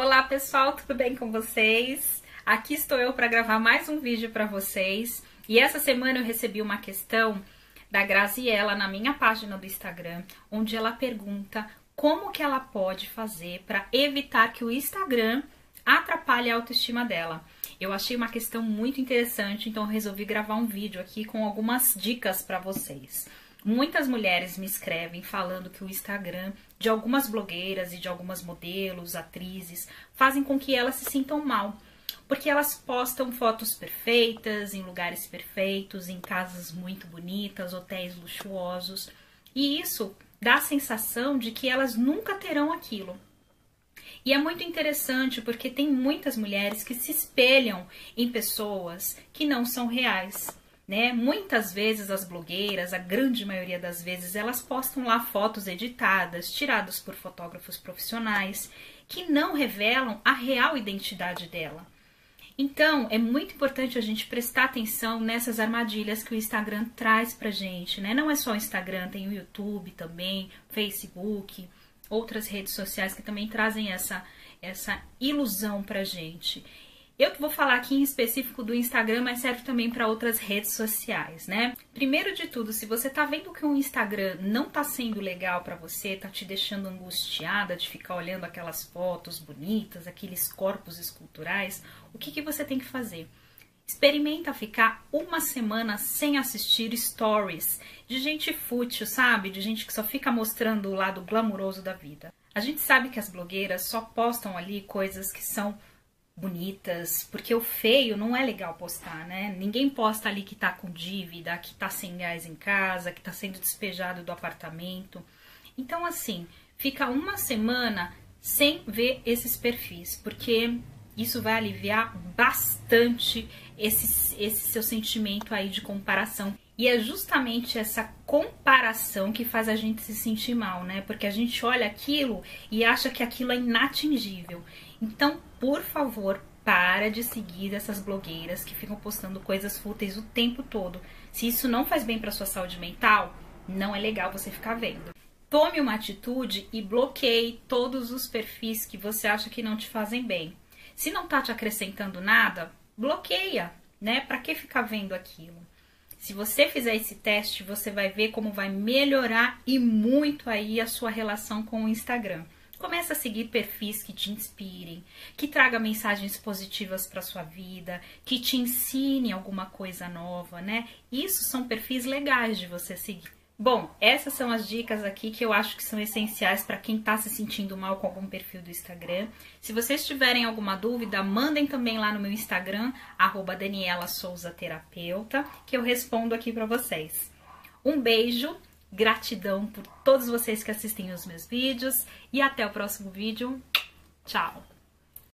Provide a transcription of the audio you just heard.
Olá pessoal, tudo bem com vocês? Aqui estou eu para gravar mais um vídeo para vocês. E essa semana eu recebi uma questão da Graziella na minha página do Instagram, onde ela pergunta como que ela pode fazer para evitar que o Instagram atrapalhe a autoestima dela. Eu achei uma questão muito interessante, então resolvi gravar um vídeo aqui com algumas dicas para vocês. Muitas mulheres me escrevem falando que o Instagram de algumas blogueiras e de algumas modelos, atrizes, fazem com que elas se sintam mal. Porque elas postam fotos perfeitas, em lugares perfeitos, em casas muito bonitas, hotéis luxuosos. E isso dá a sensação de que elas nunca terão aquilo. E é muito interessante porque tem muitas mulheres que se espelham em pessoas que não são reais né? Muitas vezes as blogueiras, a grande maioria das vezes, elas postam lá fotos editadas, tiradas por fotógrafos profissionais, que não revelam a real identidade dela. Então, é muito importante a gente prestar atenção nessas armadilhas que o Instagram traz pra gente, né? Não é só o Instagram, tem o YouTube também, Facebook, outras redes sociais que também trazem essa essa ilusão pra gente. Eu vou falar aqui em específico do Instagram, mas serve também para outras redes sociais, né? Primeiro de tudo, se você tá vendo que o Instagram não tá sendo legal para você, tá te deixando angustiada de ficar olhando aquelas fotos bonitas, aqueles corpos esculturais, o que, que você tem que fazer? Experimenta ficar uma semana sem assistir stories de gente fútil, sabe? De gente que só fica mostrando o lado glamuroso da vida. A gente sabe que as blogueiras só postam ali coisas que são bonitas, porque o feio não é legal postar, né? Ninguém posta ali que tá com dívida, que tá sem gás em casa, que tá sendo despejado do apartamento. Então, assim, fica uma semana sem ver esses perfis, porque isso vai aliviar bastante esse, esse seu sentimento aí de comparação. E é justamente essa comparação que faz a gente se sentir mal, né? Porque a gente olha aquilo e acha que aquilo é inatingível. Então, por favor, para de seguir essas blogueiras que ficam postando coisas fúteis o tempo todo. Se isso não faz bem para sua saúde mental, não é legal você ficar vendo. Tome uma atitude e bloqueie todos os perfis que você acha que não te fazem bem. Se não tá te acrescentando nada, bloqueia, né? Para que ficar vendo aquilo? Se você fizer esse teste, você vai ver como vai melhorar e muito aí a sua relação com o Instagram. Começa a seguir perfis que te inspirem, que traga mensagens positivas para sua vida, que te ensine alguma coisa nova, né? Isso são perfis legais de você seguir. Bom, essas são as dicas aqui que eu acho que são essenciais para quem está se sentindo mal com algum perfil do Instagram. Se vocês tiverem alguma dúvida, mandem também lá no meu Instagram, arroba Daniela Souza Terapeuta, que eu respondo aqui para vocês. Um beijo Gratidão por todos vocês que assistem os meus vídeos e até o próximo vídeo. Tchau!